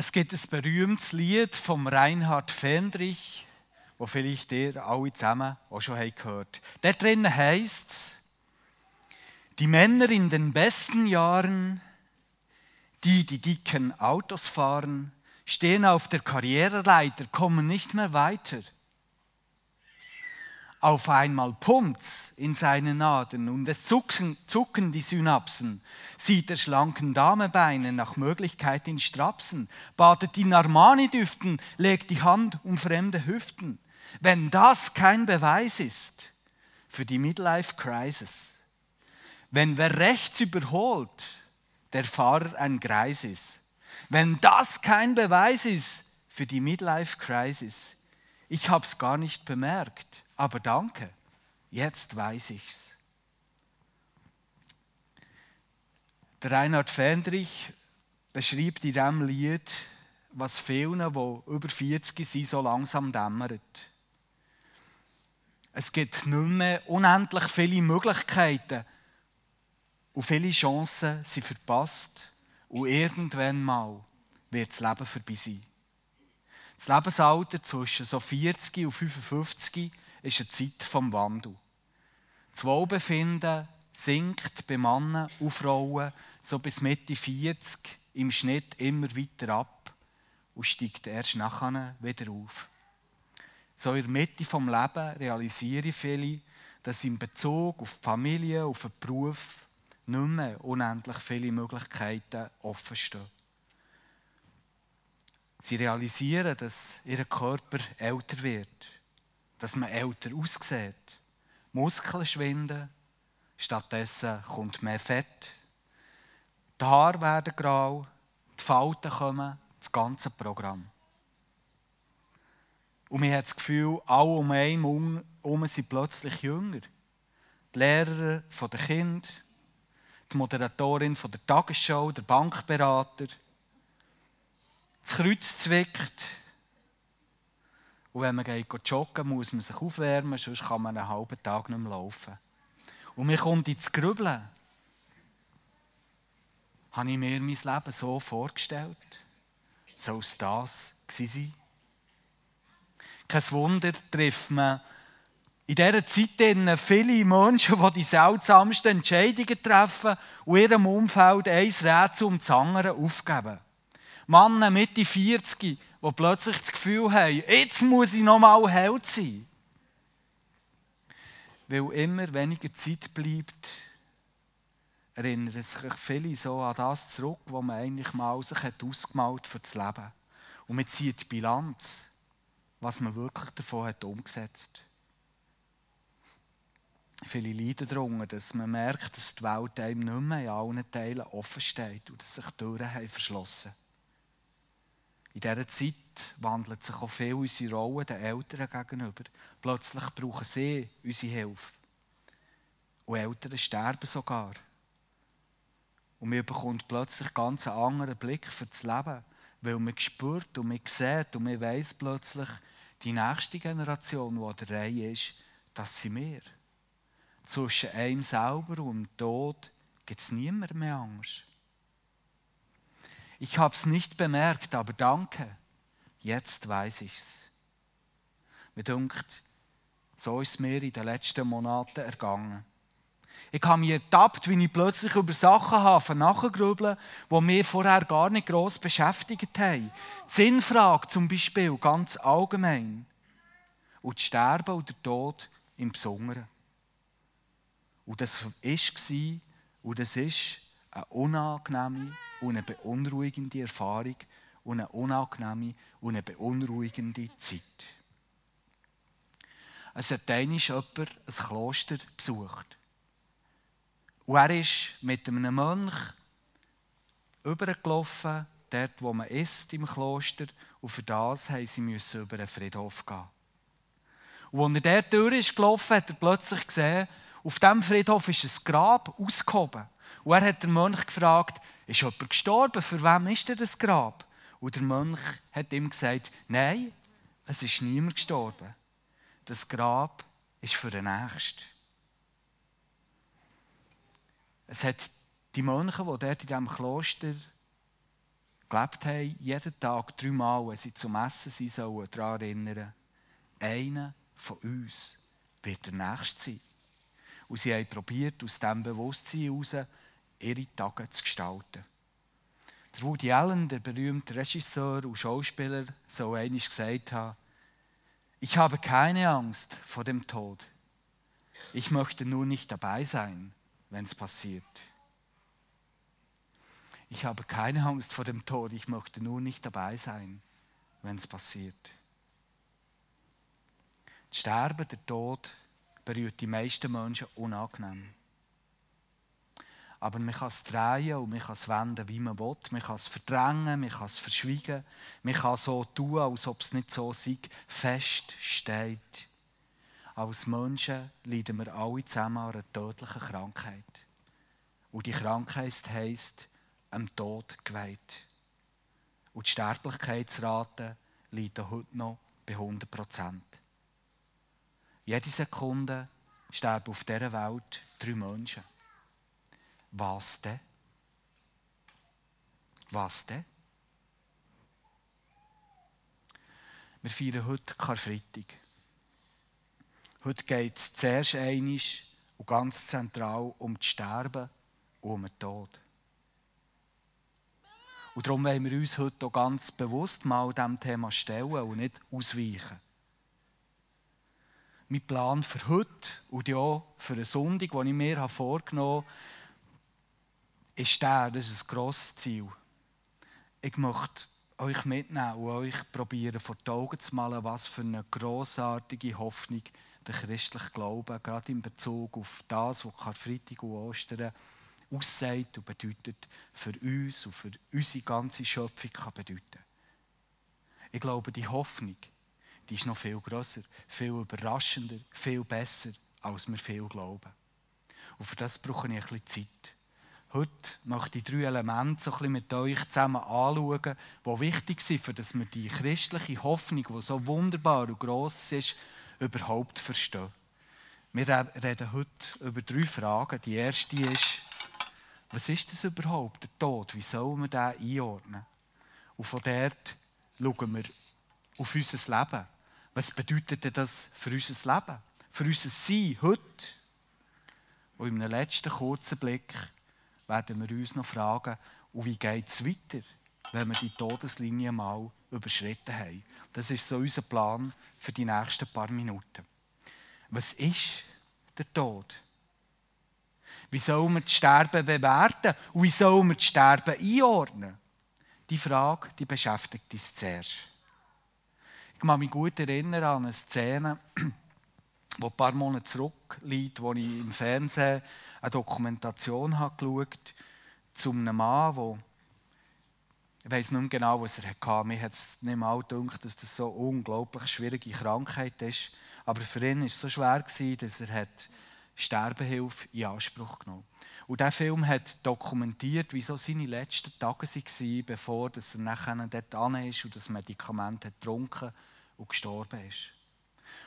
Es gibt ein berühmtes Lied vom Reinhard Fendrich, wo vielleicht ihr alle zusammen auch schon gehört habt. Da drinnen heißt es, die Männer in den besten Jahren, die die dicken Autos fahren, stehen auf der Karriereleiter, kommen nicht mehr weiter. Auf einmal pumpt's in seinen Adern und es zucken, zucken die Synapsen. Sieht der schlanken Dame Beine nach Möglichkeit in Strapsen, badet in Armani-Düften, legt die Hand um fremde Hüften. Wenn das kein Beweis ist für die Midlife-Crisis, wenn wer rechts überholt, der Fahrer ein Greis ist, wenn das kein Beweis ist für die Midlife-Crisis, ich hab's gar nicht bemerkt aber danke, jetzt weiß ich's. Der Reinhard Fendrich beschreibt in diesem Lied, was vielen, die über 40 sind, so langsam dämmert. Es gibt nicht mehr unendlich viele Möglichkeiten und viele Chancen sind verpasst und irgendwann mal wird das Leben vorbei sein. Das Lebensalter zwischen so 40 und 55 ist eine Zeit vom Wandel. Das Wohlbefinden sinkt bei Männern und Frauen so bis Mitte 40 im Schnitt immer weiter ab und steigt erst nachher wieder auf. So in der Mitte vom Leben realisiere viele, dass in Bezug auf die Familie, auf den Beruf nicht mehr unendlich viele Möglichkeiten offen stehen. Sie realisieren, dass ihr Körper älter wird dass man älter aussieht. Muskeln schwinden, stattdessen kommt mehr Fett. Die Haare werden grau, die Falten kommen, das ganze Programm. Und man hat das Gefühl, alle um einen herum sind plötzlich jünger. Die Lehrer von den die Moderatorin der Tagesschau, der Bankberater. Das Kreuz zwickt, und wenn man geht joggen, muss man sich aufwärmen, sonst kann man einen halben Tag nicht mehr laufen. Und mir kommt ins Grübeln. Habe ich mir mein Leben so vorgestellt? Soll es das sein? Kein Wunder trifft man in dieser Zeit viele Menschen, die die seltsamsten Entscheidungen treffen und ihrem Umfeld ein Rätsel um das andere aufgeben. Männer Mitte 40, die plötzlich das Gefühl haben, jetzt muss ich noch mal Held sein. Weil immer weniger Zeit bleibt, erinnern sich viele so an das zurück, was man eigentlich mal sich hat ausgemalt für das Leben. Und man zieht die Bilanz, was man wirklich davon hat umgesetzt. Viele leiden darunter, dass man merkt, dass die Welt einem nicht mehr in allen Teilen offen steht und dass sich Türen haben verschlossen. In dieser Zeit wandelt sich auch viel unsere Rolle den Eltern gegenüber. Plötzlich brauchen sie unsere Hilfe. Und Eltern sterben sogar. Und wir bekommen plötzlich ganz einen anderen Blick für das Leben, weil man spürt und man sieht und man weiß plötzlich, die nächste Generation, die an der Reihe ist, das sind wir. Zwischen einem selber und dem Tod gibt es niemand mehr Angst. Ich habe es nicht bemerkt, aber danke. Jetzt weiß ich's. Mir denkt, so ist es mir in den letzten Monaten ergangen. Ich habe mich ertappt, wie ich plötzlich über Sachen habe nachgrübeln, die mich vorher gar nicht gross beschäftigt haben. Die Sinnfrage zum Beispiel, ganz allgemein. Und das Sterben und der Tod im Besonderen. Und das war und das ist eine unangenehme und eine beunruhigende Erfahrung und eine unangenehme und eine beunruhigende Zeit. Es hat einmal jemand ein Kloster besucht. Und er ist mit einem Mönch übergelaufen, dort wo man ist im Kloster, und für das mussten sie über einen Friedhof gehen. Und als er dort durch ist hat er plötzlich gesehen, auf diesem Friedhof ist ein Grab ausgehoben. Und er hat den Mönch gefragt, ist jemand gestorben? Für wem ist denn das Grab? Und der Mönch hat ihm gesagt, nein, es ist niemand gestorben. Das Grab ist für den Nächsten. Es hat die Mönche, die dort in diesem Kloster gelebt haben, jeden Tag dreimal, wenn sie zum Essen sein sollen, daran erinnern, einer von uns wird der Nächste sein. Und sie haben probiert, aus diesem Bewusstsein heraus ihre Tage zu gestalten. Der Woody Allen, der berühmte Regisseur und Schauspieler, so einmal gesagt haben, ich habe keine Angst vor dem Tod. Ich möchte nur nicht dabei sein, wenn es passiert. Ich habe keine Angst vor dem Tod, ich möchte nur nicht dabei sein, wenn es passiert. Das Sterben, der Tod berührt die meisten Menschen unangenehm. Aber man kann es drehen und man kann es wenden, wie man will. Man kann es verdrängen, man kann es verschwiegen. Man kann so tun, als ob es nicht so sei, feststeht. Als Menschen leiden wir alle zusammen an einer tödlichen Krankheit. Und die Krankheit heisst, am Tod geweiht. Und die Sterblichkeitsrate liegt heute noch bei 100 Prozent. Jede Sekunde sterben auf dieser Welt drei Menschen. Was denn? Was denn? Wir feiern heute Karfreitag. Heute geht es zuerst einig und ganz zentral um das Sterben und um den Tod. Und darum wollen wir uns heute auch ganz bewusst mal diesem Thema stellen und nicht ausweichen mein Plan für heute und ja für einen Sonntag, den ich mir vorgenommen habe, ist der, das ist ein grosses Ziel. Ich möchte euch mitnehmen und euch probieren, vor die Augen zu malen, was für eine grossartige Hoffnung der christliche Glaube, gerade in Bezug auf das, was Karfreitag und Ostern aussagt und bedeutet, für uns und für unsere ganze Schöpfung kann bedeuten. Ich glaube, die Hoffnung, die ist noch viel grösser, viel überraschender, viel besser, als wir viel glauben. Und für das brauche ich ein bisschen Zeit. Heute möchte ich drei Elemente so ein bisschen mit euch zusammen anschauen, die wichtig sind, für dass wir die christliche Hoffnung, die so wunderbar und gross ist, überhaupt verstehen. Wir reden heute über drei Fragen. Die erste ist, was ist das überhaupt, der Tod? Wie sollen wir den einordnen? Und von dort schauen wir auf unser Leben. Was bedeutet das für unser Leben? Für unser Sein heute? Und in einem letzten kurzen Blick werden wir uns noch fragen, und wie geht es weiter, wenn wir die Todeslinie mal überschritten haben. Das ist so unser Plan für die nächsten paar Minuten. Was ist der Tod? Wie soll man das Sterben bewerten? Und wie soll man das Sterben einordnen? Die Frage die beschäftigt uns zuerst. Ich kann mich gut erinnern an eine Szene, die ein paar Monate zurückliegt, wo ich im Fernsehen eine Dokumentation habe geschaut zu einem Mann, der ich weiß nicht mehr genau, was er hatte. Mir hat es nicht mal gedacht, dass das so eine unglaublich schwierige Krankheit ist. Aber für ihn war es so schwer, dass er Sterbehilfe in Anspruch genommen hat. Und dieser Film hat dokumentiert, wie so seine letzten Tage waren, bevor er nachher dort an ist und das Medikament hat getrunken hat und gestorben ist.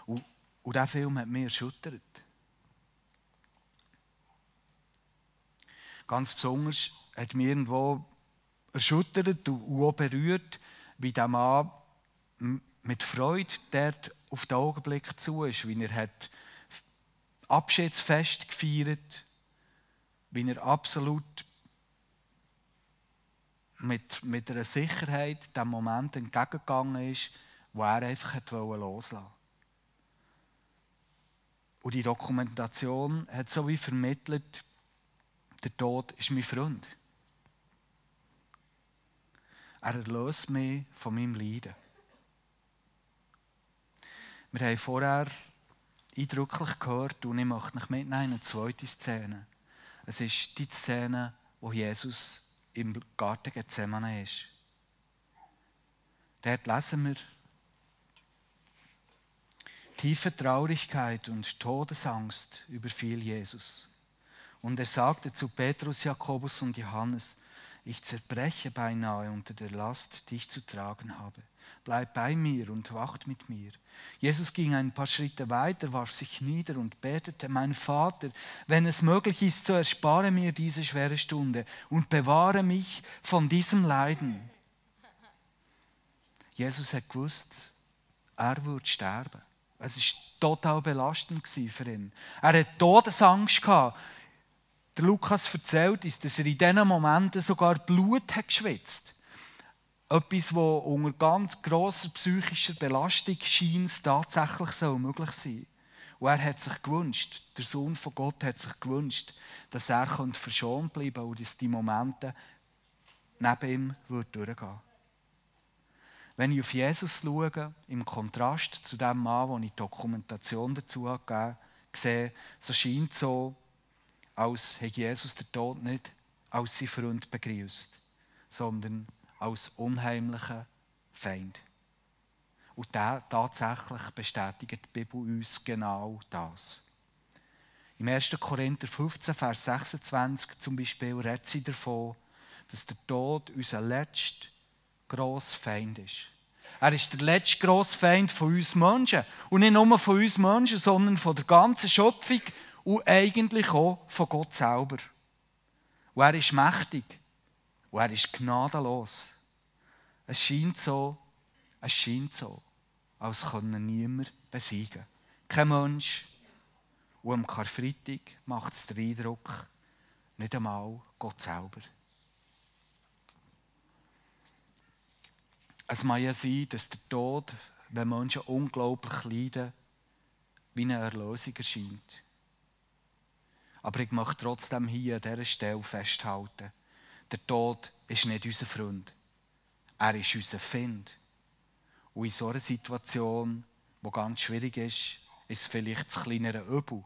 Und, und dieser Film hat mich erschüttert. Ganz besonders hat mich irgendwo erschüttert und auch berührt, wie der Mann mit Freude dort auf den Augenblick zu ist, wie er hat Abschiedsfest gefeiert, wie er absolut mit, mit einer Sicherheit dem Moment entgegengegangen ist, wo er einfach loslassen wollte. Und die Dokumentation hat so wie vermittelt, der Tod ist mein Freund. Er erlöst mich von meinem Leiden. Wir haben vorher eindrücklich gehört und ich möchte mich mitnehmen in eine zweite Szene. Es ist die Szene, wo Jesus im Garten Gethsemane ist. Dort lesen wir, Tiefe Traurigkeit und Todesangst überfiel Jesus. Und er sagte zu Petrus, Jakobus und Johannes, ich zerbreche beinahe unter der Last, die ich zu tragen habe. Bleib bei mir und wacht mit mir. Jesus ging ein paar Schritte weiter, warf sich nieder und betete, mein Vater, wenn es möglich ist, so erspare mir diese schwere Stunde und bewahre mich von diesem Leiden. Jesus hat gewusst, er würde sterben. Es war total belastend für ihn. Er hatte Todesangst. Der Lukas erzählt uns, dass er in diesen Momenten sogar Blut hat geschwitzt Etwas, das unter ganz grosser psychischer Belastung scheint, tatsächlich so möglich sein Und er hat sich gewünscht, der Sohn von Gott hat sich gewünscht, dass er verschont bleiben und dass die Momente neben ihm durchgehen würden. Wenn ich auf Jesus schaue, im Kontrast zu dem Mann, wo ich Dokumentation dazu gegeben sehe, so scheint es so, als hätte Jesus den Tod nicht als sein Freund begrüßt, sondern als unheimlichen Feind. Und tatsächlich bestätigt die Bibel uns genau das. Im 1. Korinther 15, Vers 26 zum Beispiel redet sie davon, dass der Tod unser letzter grosser Feind ist. Er ist der letzte grosse Feind von uns Menschen. Und nicht nur von uns Menschen, sondern von der ganzen Schöpfung und eigentlich auch von Gott selber. Und er ist mächtig. Und er ist gnadenlos. Es scheint so, es scheint so, als könne niemand besiegen. Kein Mensch. Und am Karfreitag macht es den Eindruck, nicht einmal Gott selber. Es mag ja sein, dass der Tod, wenn Menschen unglaublich leiden, wie eine Erlösung erscheint. Aber ich möchte trotzdem hier an dieser Stelle festhalten, der Tod ist nicht unser Freund. Er ist unser Find. Und in so einer Situation, die ganz schwierig ist, ist vielleicht das kleinere Übel,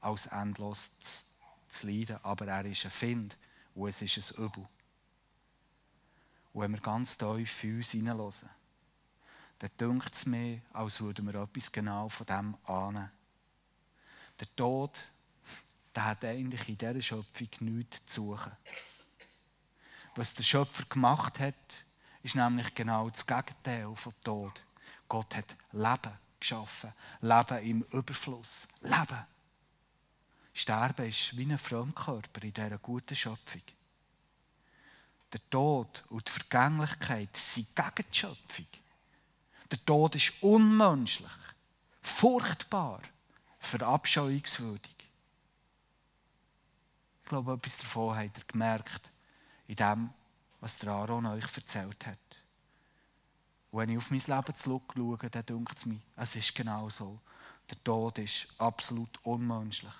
als endlos zu, zu leiden. Aber er ist ein Find und es ist ein Übel. Und wenn wir ganz tief in uns hineinhören, dann dünkt es mir, als würden wir etwas genau von dem ahnen. Der Tod, der hat eigentlich in dieser Schöpfung nichts zu suchen. Was der Schöpfer gemacht hat, ist nämlich genau das Gegenteil von Tod. Gott hat Leben geschaffen. Leben im Überfluss. Leben. Sterben ist wie ein Fremdkörper in dieser guten Schöpfung der Tod und die Vergänglichkeit sind gegen die Schöpfung. Der Tod ist unmenschlich, furchtbar, verabscheuungswürdig. Ich glaube, etwas davon habt ihr gemerkt, in dem, was der Aaron euch erzählt hat. Und wenn ich auf mein Leben zurückschaue, dann denkt es mir, es ist genau so. Der Tod ist absolut unmenschlich,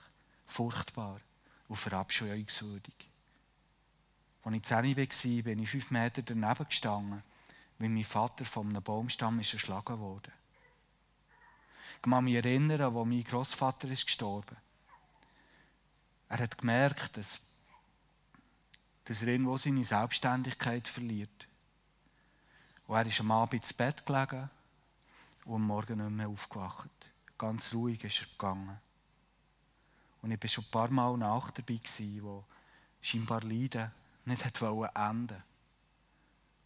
furchtbar und verabscheuungswürdig. Als ich 10 war, bin ich fünf Meter daneben gestanden, weil mein Vater von einem Baumstamm ist erschlagen wurde. Ich kann mich erinnern, als mein Großvater ist gestorben Er hat gemerkt, dass, dass er irgendwo seine Selbstständigkeit verliert. Und er ist am Abend ins Bett gelegen und am Morgen nicht mehr aufgewacht. Ganz ruhig ist er gegangen. Und ich war schon ein paar Mal nach dabei, wo scheinbar Leiden nicht hat enden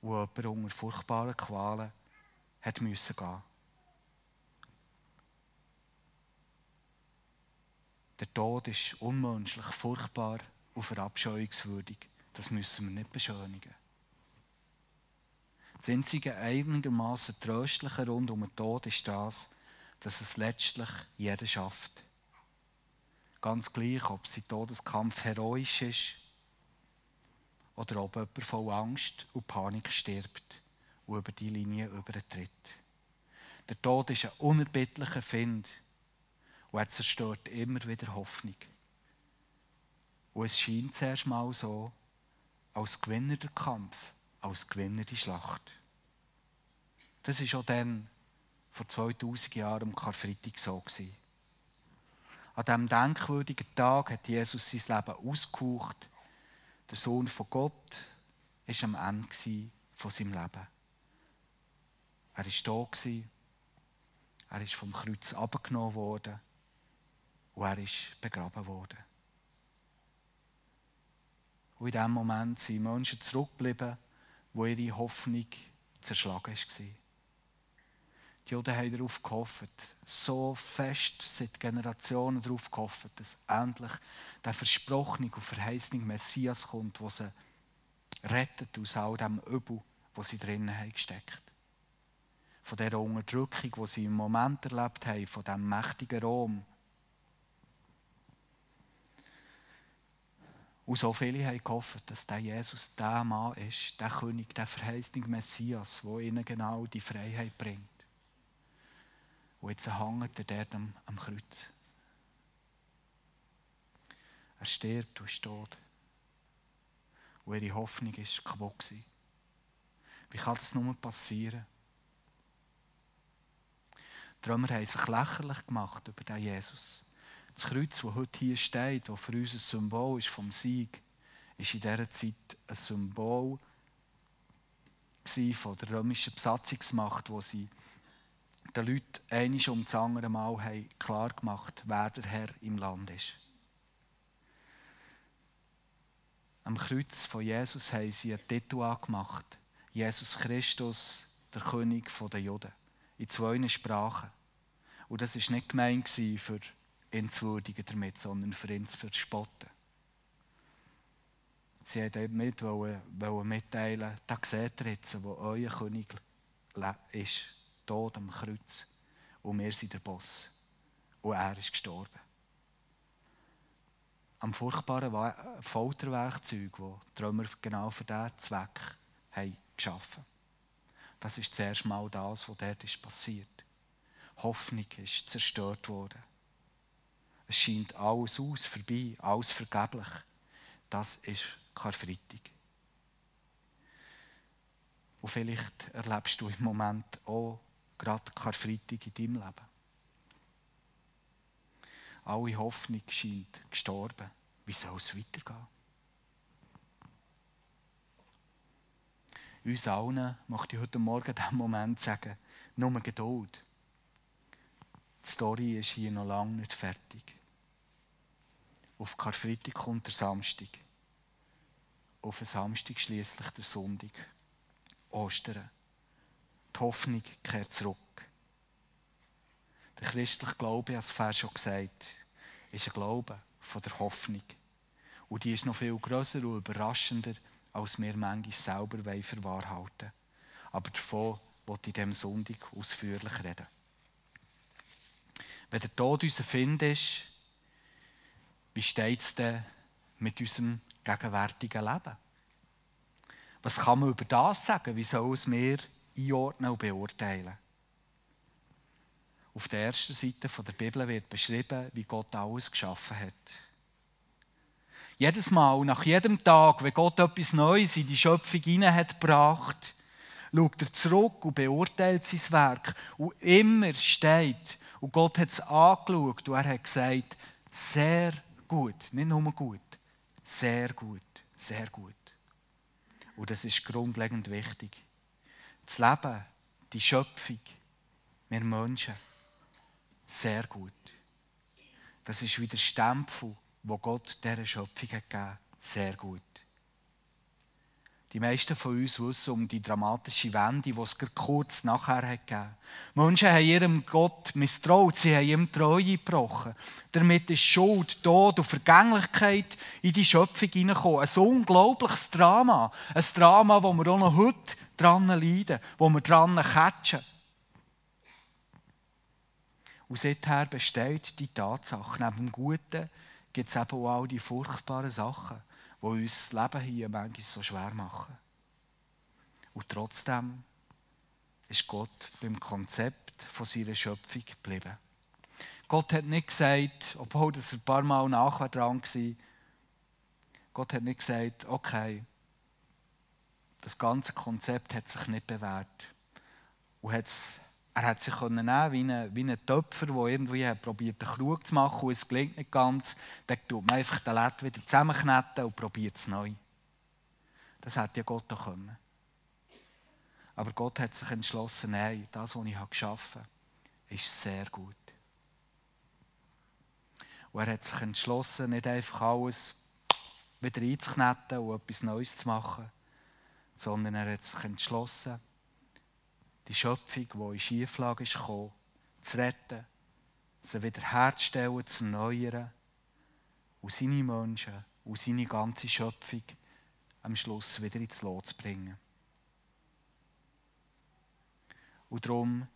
wo jemand unter furchtbaren Qualen hat müssen gehen. Der Tod ist unmenschlich, furchtbar und verabscheuungswürdig. Das müssen wir nicht beschönigen. Das einzige einigermaßen Tröstliche rund um den Tod ist das, dass es letztlich jeder schafft. Ganz gleich, ob sein Todeskampf heroisch ist oder ob jemand voll Angst und Panik stirbt und über die Linie übertritt. Der Tod ist ein unerbittlicher Find und er zerstört immer wieder Hoffnung. Und es scheint zuerst mal so, als Gewinner der Kampf, als Gewinner die Schlacht. Das war auch dann, vor 2000 Jahren, am Karfreitag so. Gewesen. An diesem denkwürdigen Tag hat Jesus sein Leben ausgehaucht der Sohn von Gott war am Ende von seinem Leben. Er war da, er ist vom Kreuz abgenommen worden und er ist begraben worden. Und in diesem Moment sind Menschen zurückgeblieben, wo ihre Hoffnung zerschlagen war. Die Juden haben darauf gehofft, so fest seit Generationen darauf gehofft, dass endlich der versprochene und verheißene Messias kommt, der sie rettet aus all dem Übel, wo sie drinnen haben gesteckt. von dieser Unterdrückung, die sie im Moment erlebt haben, von diesem mächtigen Rom. Und so viele haben gehofft, dass der Jesus der Mann ist, der König, der verheißene Messias, der ihnen genau die Freiheit bringt. Und jetzt hängt er dort am, am Kreuz. Er stirbt und ist tot. Und ihre Hoffnung war kaputt. Wie kann das nur passieren? Die Römer haben sich lächerlich gemacht über den Jesus. Das Kreuz, das heute hier steht, das für uns ein Symbol ist vom Sieg, ist in dieser Zeit ein Symbol von der römischen Besatzungsmacht, wo sie den Leuten einiges um das andere Mal klar gemacht, wer der Herr im Land ist. Am Kreuz von Jesus haben sie ein Titel angemacht. Jesus Christus, der König der Juden in zwei Sprachen. Und das war nicht gemeint für ihn zu würdigen damit, sondern für ihn zu verspotten. Sie wollten mit wollen mitteilen, da seht ihr jetzt, wo euer König ist, tot am Kreuz. Und wir sind der Boss. Und er ist gestorben. Am furchtbaren Folterwerkzeug, das die Römer genau für diesen Zweck haben geschaffen. Das ist zuerst mal das, was dort ist passiert. Hoffnung ist zerstört worden. Es scheint alles aus, vorbei, alles vergeblich. Das ist Karfreitag. Und vielleicht erlebst du im Moment auch gerade Karfreitag in deinem Leben. Alle Hoffnung scheint gestorben. Wie soll es weitergehen? uns allen möchte ich heute Morgen in diesem Moment sagen, nur Geduld. Die Story ist hier noch lange nicht fertig. Auf Karfreitag kommt der Samstag. Auf den Samstag schließlich der Sonntag. Ostern. Die Hoffnung kehrt zurück. Der christliche Glaube, ich habe es vorher schon gesagt, ist ein Glaube von der Hoffnung. Und die ist noch viel grösser und überraschender als wir manchmal selber verwahrhalten wollen. Aber davon wollte ich diesem Sonntag ausführlich reden. Wenn der Tod unser Find ist, wie steht es denn mit unserem gegenwärtigen Leben? Was kann man über das sagen? Wie soll es mir einordnen und beurteilen? Auf der ersten Seite der Bibel wird beschrieben, wie Gott alles geschaffen hat. Jedes Mal, nach jedem Tag, wenn Gott etwas Neues in die Schöpfung hineingebracht schaut er zurück und beurteilt sein Werk. Und immer steht, und Gott hat es angeschaut und er hat gesagt, sehr gut, nicht nur gut, sehr gut, sehr gut. Und das ist grundlegend wichtig. Das Leben, die Schöpfung, wir Menschen, sehr gut. Das ist wie der Stempel wo Gott dieser Schöpfung hat gegeben sehr gut. Die meisten von uns wissen um die dramatische Wende, die es kurz nachher hat gegeben Menschen haben ihrem Gott misstraut, sie haben ihm Treue gebrochen. Damit ist Schuld, Tod und Vergänglichkeit in die Schöpfung hineingekommen. Ein unglaubliches Drama. Ein Drama, wo wir auch noch heute dran leiden, wo wir dran catchen. Und seither besteht die Tatsache, neben dem Guten gibt es eben auch all die furchtbaren Sachen, die uns das Leben hier manchmal so schwer machen. Und trotzdem ist Gott beim Konzept von seiner Schöpfung geblieben. Gott hat nicht gesagt, obwohl das ein paar Mal nachher dran war, Gott hat nicht gesagt, okay, das ganze Konzept hat sich nicht bewährt und hat es er hat sich nehmen wie ein, Töpfer, der irgendwie probiert, einen Krug zu machen und es gelingt nicht ganz. Dann tut man einfach den Led wieder zusammenkneten und probiert es neu. Das hätte ja Gott auch können. Aber Gott hat sich entschlossen, nein, das, was ich geschaffen habe, ist sehr gut. Und er hat sich entschlossen, nicht einfach alles wieder einzukneten und etwas Neues zu machen, sondern er hat sich entschlossen, die Schöpfung, die in Schieflage gekommen, zu retten, sie wiederherzustellen, zu erneuern und seine Menschen und seine ganze Schöpfung am Schluss wieder ins Lot zu bringen. Und darum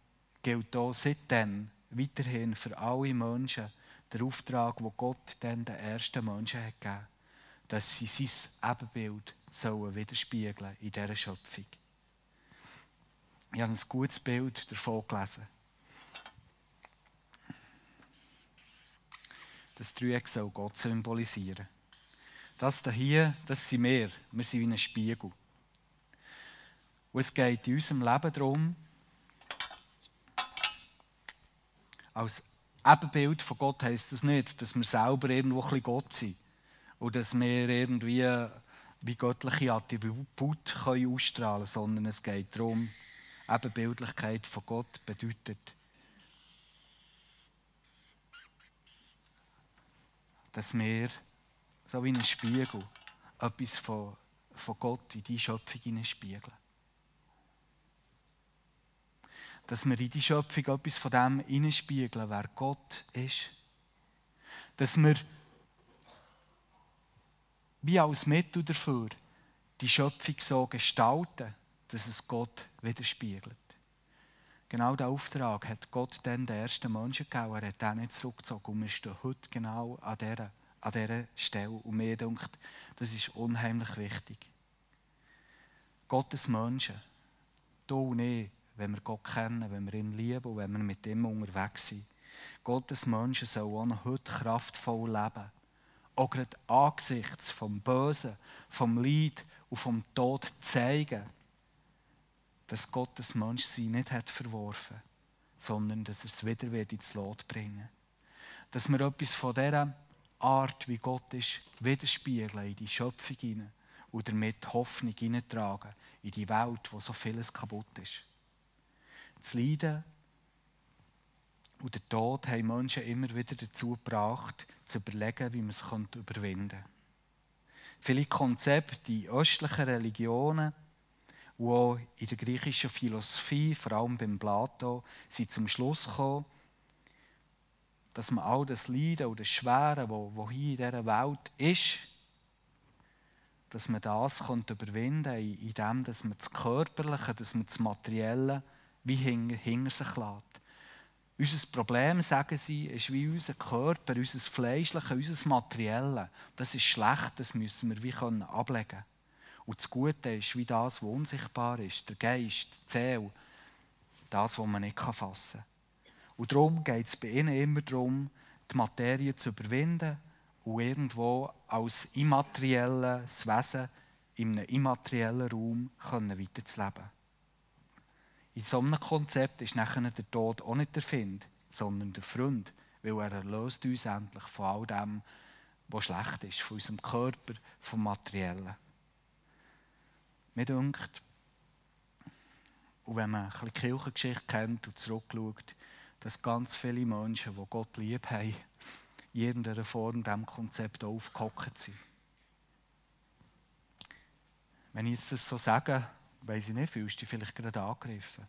gilt auch seitdem weiterhin für alle Menschen der Auftrag, wo Gott dann den ersten Menschen hat gegeben dass sie sein Ebenbild sollen in dieser Schöpfung. Ich habe ein gutes Bild davon gelesen. Das Dreieck soll Gott symbolisieren. Das hier, das sind wir. Wir sind wie ein Spiegel. Und es geht in unserem Leben darum, als Ebenbild von Gott heisst das nicht, dass wir selber irgendwo ein bisschen Gott sind. Und dass wir irgendwie wie göttliche Attribute ausstrahlen können, sondern es geht darum, Ebenbildlichkeit von Gott bedeutet, dass wir, so wie ein Spiegel, etwas von, von Gott in die Schöpfung hineinspiegeln. Dass wir in die Schöpfung etwas von dem hineinspiegeln, wer Gott ist. Dass wir wie als Mittel dafür die Schöpfung so gestalten, dass es Gott widerspiegelt. Genau diesen Auftrag hat Gott dann den ersten Menschen gegeben. Er hat den nicht zurückgezogen. Und wir stehen heute genau an dieser, an dieser Stelle. Und mir denkt, das ist unheimlich wichtig. Gottes Menschen, du und ich, wenn wir Gott kennen, wenn wir ihn lieben und wenn wir mit ihm unterwegs sind, Gottes Menschen sollen auch heute kraftvoll leben auch gerade angesichts vom Bösen, vom Leid und vom Tod zeigen, dass Gott das Menschsein nicht hat verworfen, sondern dass er es wieder wird ins Lot bringen Dass wir etwas von dieser Art, wie Gott ist, widerspiegeln in die Schöpfung hinein und damit Hoffnung hineintragen in die Welt, wo so vieles kaputt ist. Das Leiden und der Tod haben Menschen immer wieder dazu gebracht, zu überlegen, wie man es überwinden könnte. Viele Konzepte in östlichen Religionen und auch in der griechischen Philosophie, vor allem beim Plato, sind zum Schluss gekommen, dass man all das Leiden und das Schwere, das hier in dieser Welt ist, dass man das überwinden kann, indem man das Körperliche, dass man das Materielle wie hinter, hinter sich lässt. Unser Problem, sagen sie, ist wie unser Körper, unser Fleischliche, unser Materielle. Das ist schlecht, das müssen wir wie können ablegen. Und das Gute ist wie das, was unsichtbar ist, der Geist, die Seele, das, was man nicht fassen kann. Und darum geht es bei ihnen immer darum, die Materie zu überwinden und irgendwo als immaterielles Wesen in einem immateriellen Raum weiterzuleben. In so einem Konzept ist nachher der Tod auch nicht der Find, sondern der Freund, weil er erlöst uns endlich von all dem, was schlecht ist, von unserem Körper, vom Materiellen. Mir denkt, und wenn man ein bisschen Kirchengeschichte kennt und zurückschaut, dass ganz viele Menschen, die Gott lieb haben, in irgendeiner Form diesem Konzept aufgehockt sind. Wenn ich jetzt das so sage, weiß ich nicht, fühlst du dich vielleicht gerade angegriffen?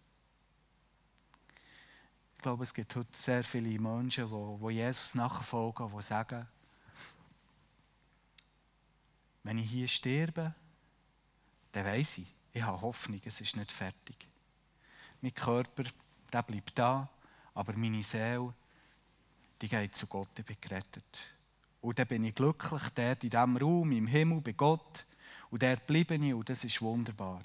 Ich glaube, es gibt heute sehr viele Menschen, die Jesus nachfolgen, die sagen, wenn ich hier sterbe, dann weiß ich, ich habe Hoffnung, es ist nicht fertig. Mein Körper, der bleibt da, aber meine Seele, die geht zu Gott, ich bin gerettet. Und dann bin ich glücklich dort in diesem Raum, im Himmel, bei Gott. Und dort bleibe ich und das ist wunderbar.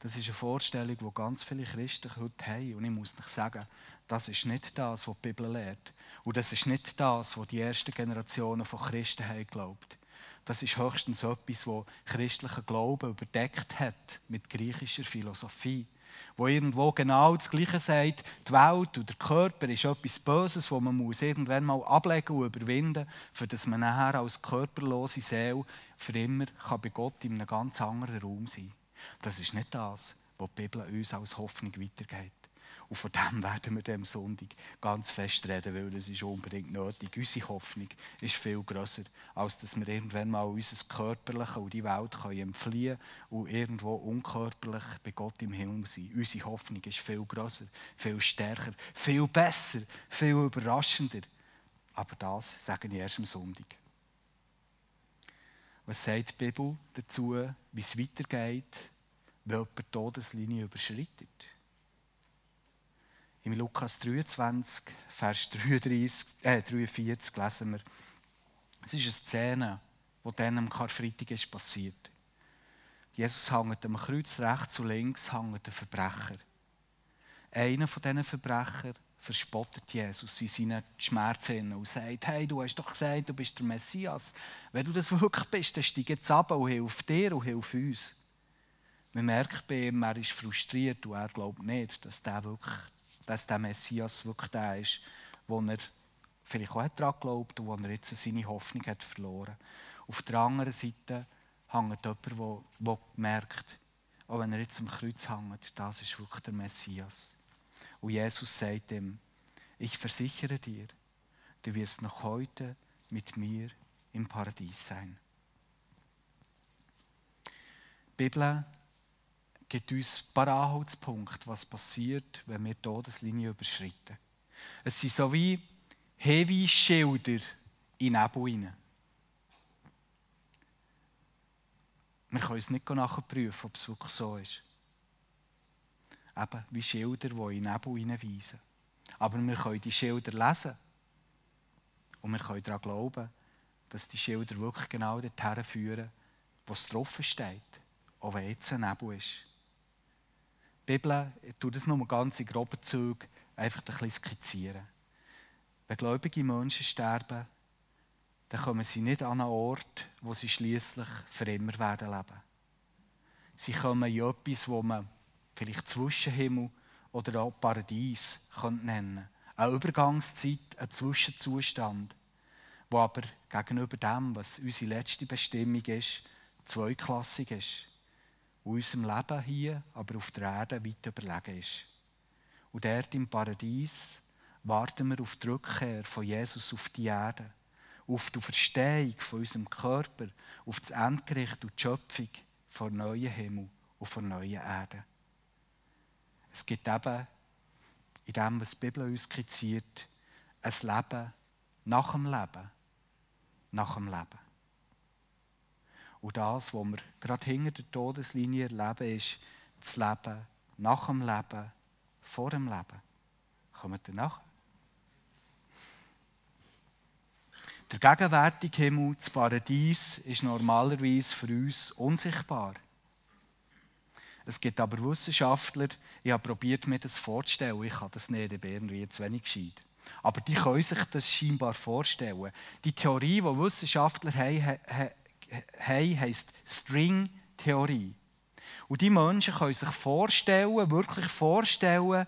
Das ist eine Vorstellung, die ganz viele Christen heute haben. Und ich muss nicht sagen, das ist nicht das, was die Bibel lehrt. Und das ist nicht das, was die ersten Generationen von Christen haben geglaubt. Das ist höchstens etwas, was christlicher Glauben überdeckt hat mit griechischer Philosophie. Wo irgendwo genau das Gleiche sagt, die Welt und der Körper ist etwas Böses, das man muss irgendwann mal ablegen und überwinden für dass man nachher als körperlose Seele für immer bei Gott in einem ganz anderen Raum sein kann. Das ist nicht das, was die Bibel uns als Hoffnung weitergeht. Und von dem werden wir dem Sonntag ganz fest reden, weil es ist unbedingt nötig. Unsere Hoffnung ist viel grösser, als dass wir irgendwann mal unser Körperliche und die Welt können entfliehen und irgendwo unkörperlich bei Gott im Himmel sein. Unsere Hoffnung ist viel grösser, viel stärker, viel besser, viel überraschender. Aber das sage ich erst am Sonntag. Was sagt die Bibel dazu, wie es weitergeht? wenn jemand die Todeslinie überschreitet. Im Lukas 23, Vers 33, äh, 43 lesen wir, es ist eine Szene, die dann am Karfreitag ist passiert. Jesus hängt am Kreuz rechts und links hängt der Verbrecher. Einer von diesen Verbrechern verspottet Jesus in seinen Schmerzen und sagt, hey, du hast doch gesagt, du bist der Messias. Wenn du das wirklich bist, dann steig jetzt ab und hilf dir und hilf uns. Man merkt bei ihm, er ist frustriert und er glaubt nicht, dass der, wirklich, dass der Messias wirklich der ist, wo er vielleicht auch daran glaubt und wo er jetzt seine Hoffnung hat verloren. Auf der anderen Seite hängt jemand, der merkt, auch wenn er jetzt am Kreuz hängt, das ist wirklich der Messias. Und Jesus sagt ihm, ich versichere dir, du wirst noch heute mit mir im Paradies sein. Die Bibel gibt uns ein paar Anhaltspunkte, was passiert, wenn wir die Todeslinie überschreiten. Es sind so wie Hinweisschilder in Nebel hinein. Wir können es nicht nachprüfen, ob es wirklich so ist eben wie Schilder, die in Nebel hineinweisen. Aber wir können die Schilder lesen. Und wir können daran glauben, dass die Schilder wirklich genau dorthin führen, wo es drauf steht. Auch wenn jetzt ein Nebel ist. Die Bibel tut das nur ganz in groben Zügen einfach ein bisschen skizzieren. Wenn gläubige Menschen sterben, dann kommen sie nicht an einen Ort, wo sie schließlich für immer werden leben. Sie kommen in etwas, wo man vielleicht Zwischenhimmel oder auch Paradies nennen Eine Übergangszeit, ein Zwischenzustand, wo aber gegenüber dem, was unsere letzte Bestimmung ist, zweiklassig ist. Und unserem Leben hier, aber auf der Erde weit überlegen ist. Und dort im Paradies warten wir auf die Rückkehr von Jesus auf die Erde, auf die Verstehung von unserem Körper, auf das Endgericht und die Schöpfung von neuen Himmel und von neuen Erde. Es gibt eben in dem, was die Bibel uns skizziert, ein Leben nach dem Leben. Nach dem Leben. Und das, was wir gerade hinter der Todeslinie erleben, ist das Leben nach dem Leben, vor dem Leben. Kommt ihr nach? Der gegenwärtige Himmel, das Paradies, ist normalerweise für uns unsichtbar. Es gibt aber Wissenschaftler, ich habe probiert, mir das vorzustellen. Ich kann das nicht, ich bin zu wenig gescheit. Aber die können sich das scheinbar vorstellen. Die Theorie, die Wissenschaftler haben, heisst String-Theorie. Und die Menschen können sich vorstellen, wirklich vorstellen,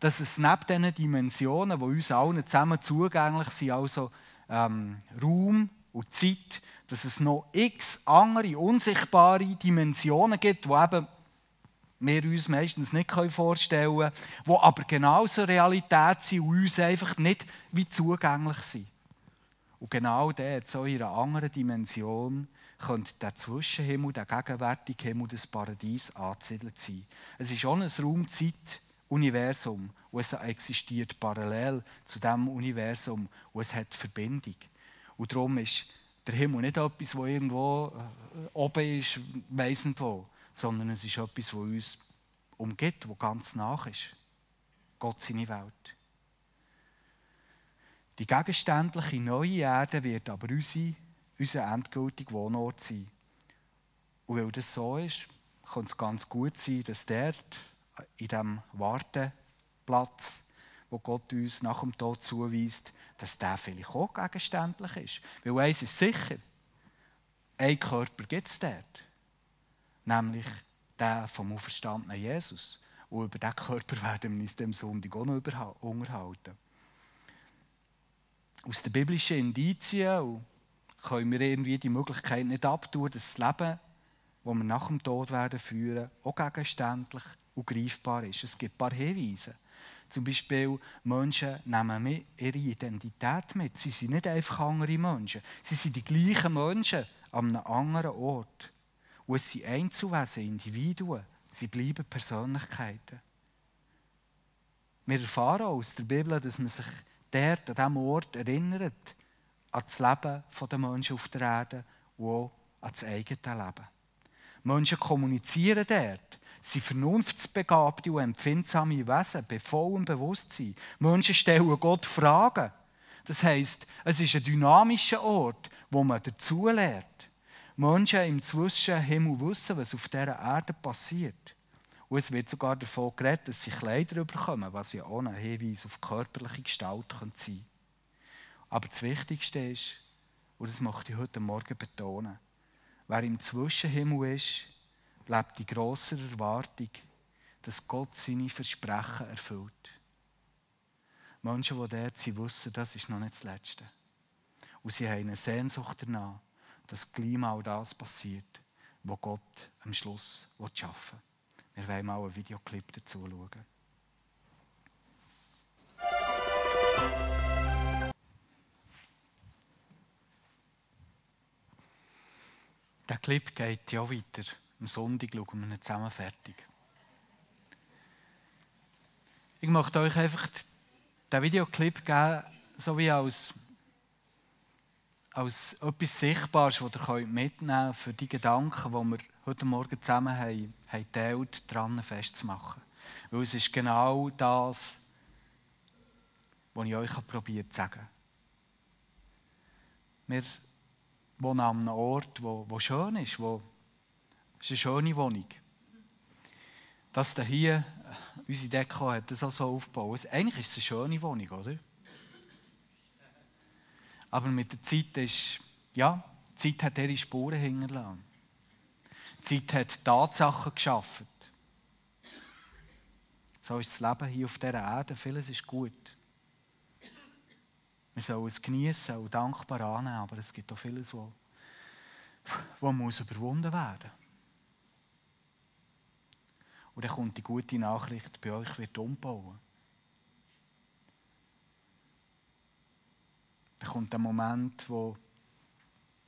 dass es neben diesen Dimensionen, die uns allen zusammen zugänglich sind, also ähm, Raum und Zeit, dass es noch x andere unsichtbare Dimensionen gibt, die eben wir uns meistens nicht vorstellen können, die aber genauso Realität sind und uns einfach nicht wie zugänglich sind. Und genau dort, so in einer anderen Dimension, könnte der Zwischenhimmel, der gegenwärtige Himmel, das Paradies angesiedelt sein. Es ist auch ein Raum-Zeit-Universum es existiert parallel zu dem Universum und es hat Verbindung. Und darum ist der Himmel nicht etwas, wo irgendwo äh, oben ist, weiss nicht wo, sondern es ist etwas, das uns umgibt, das ganz nach ist. Gott seine Welt. Die gegenständliche neue Erde wird aber unsere, unser endgültiger Wohnort sein. Und weil das so ist, kann es ganz gut sein, dass dort, in diesem Warteplatz, wo Gott uns nach dem Tod zuweist, dass der vielleicht auch gegenständlich ist. Weil eins ist sicher, ein Körper gibt es dort nämlich der vom auferstandenen Jesus. Und über diesen Körper werden wir uns dem Sonntag auch noch unterhalten. Aus den biblischen Indizien können wir irgendwie die Möglichkeit nicht abtun, dass das Leben, das wir nach dem Tod werden führen, auch gegenständlich und greifbar ist. Es gibt ein paar Hinweise. Zum Beispiel, Menschen nehmen ihre Identität mit. Sie sind nicht einfach andere Menschen. Sie sind die gleichen Menschen an einem anderen Ort. Und es sind Einzelwesen, Individuen. Sie bleiben Persönlichkeiten. Wir erfahren aus der Bibel, dass man sich dort, an diesem Ort erinnert, an das Leben der Menschen auf der Erde und auch an das eigene Leben. Menschen kommunizieren dort. sind vernunftsbegabte und empfindsame Wesen, bei vollem Bewusstsein. Menschen stellen Gott Fragen. Das heisst, es ist ein dynamischer Ort, wo man dazulernt. Menschen im Zwischenhimmel wissen, was auf dieser Erde passiert. Und es wird sogar davon geredet, dass sie Kleider bekommen, was ja ein Hinweis auf körperliche Gestalt sein könnte. Aber das Wichtigste ist, und das möchte ich heute Morgen betonen, wer im Zwischenhimmel ist, lebt die grosse Erwartung, dass Gott seine Versprechen erfüllt. Menschen, die dort sind, wissen, das ist noch nicht das Letzte. Und sie haben eine Sehnsucht danach, dass gleich mal das passiert, was Gott am Schluss schaffen will. Wir wollen mal einen Videoclip dazu schauen. Der Clip geht ja weiter. Am Sonntag schauen wir ihn zusammen fertig. Ich möchte euch einfach den Videoclip geben, so wie als, als etwas Sichtbares, das ihr mitnehmen könnt für die Gedanken, die wir heute Morgen zusammen haben, haben teilt, daran festzumachen. Weil es ist genau das, was ich euch probiert zu sagen. Wir wohnen an einem Ort, wo, wo schön ist, wo ist eine schöne Wohnung. Das hier, unsere Deko hat das auch so aufgebaut. Eigentlich ist es eine schöne Wohnung, oder? Aber mit der Zeit ist, ja, die Zeit hat ihre Spuren hinterlassen. Die Zeit hat Tatsachen geschaffen. So ist das Leben hier auf dieser Erde. Vieles ist gut. Wir sollen es genießen und dankbar annehmen, aber es gibt auch vieles, wo, wo muss überwunden werden. Und dann kommt die gute Nachricht, bei euch wird umbauen. Dann kommt der Moment, wo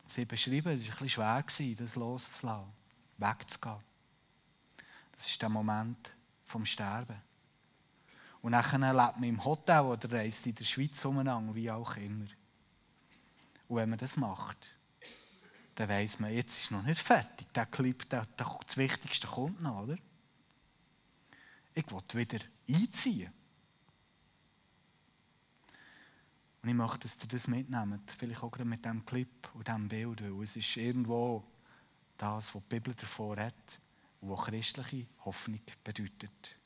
sie beschrieben, es war ein bisschen schwer, das loszulassen, wegzugehen. Das ist der Moment vom Sterben. Und dann lebt man im Hotel oder reist in der Schweiz umeinander, wie auch immer. Und wenn man das macht, dann weiss man, jetzt ist noch nicht fertig. Der Clip, der, der, das Wichtigste kommt noch, oder? Ich will wieder einziehen. Und ich möchte, dass ihr das mitnehmt. Vielleicht auch mit diesem Clip und diesem Bild. Weil es ist irgendwo das, was die Bibel davor hat und was christliche Hoffnung bedeutet.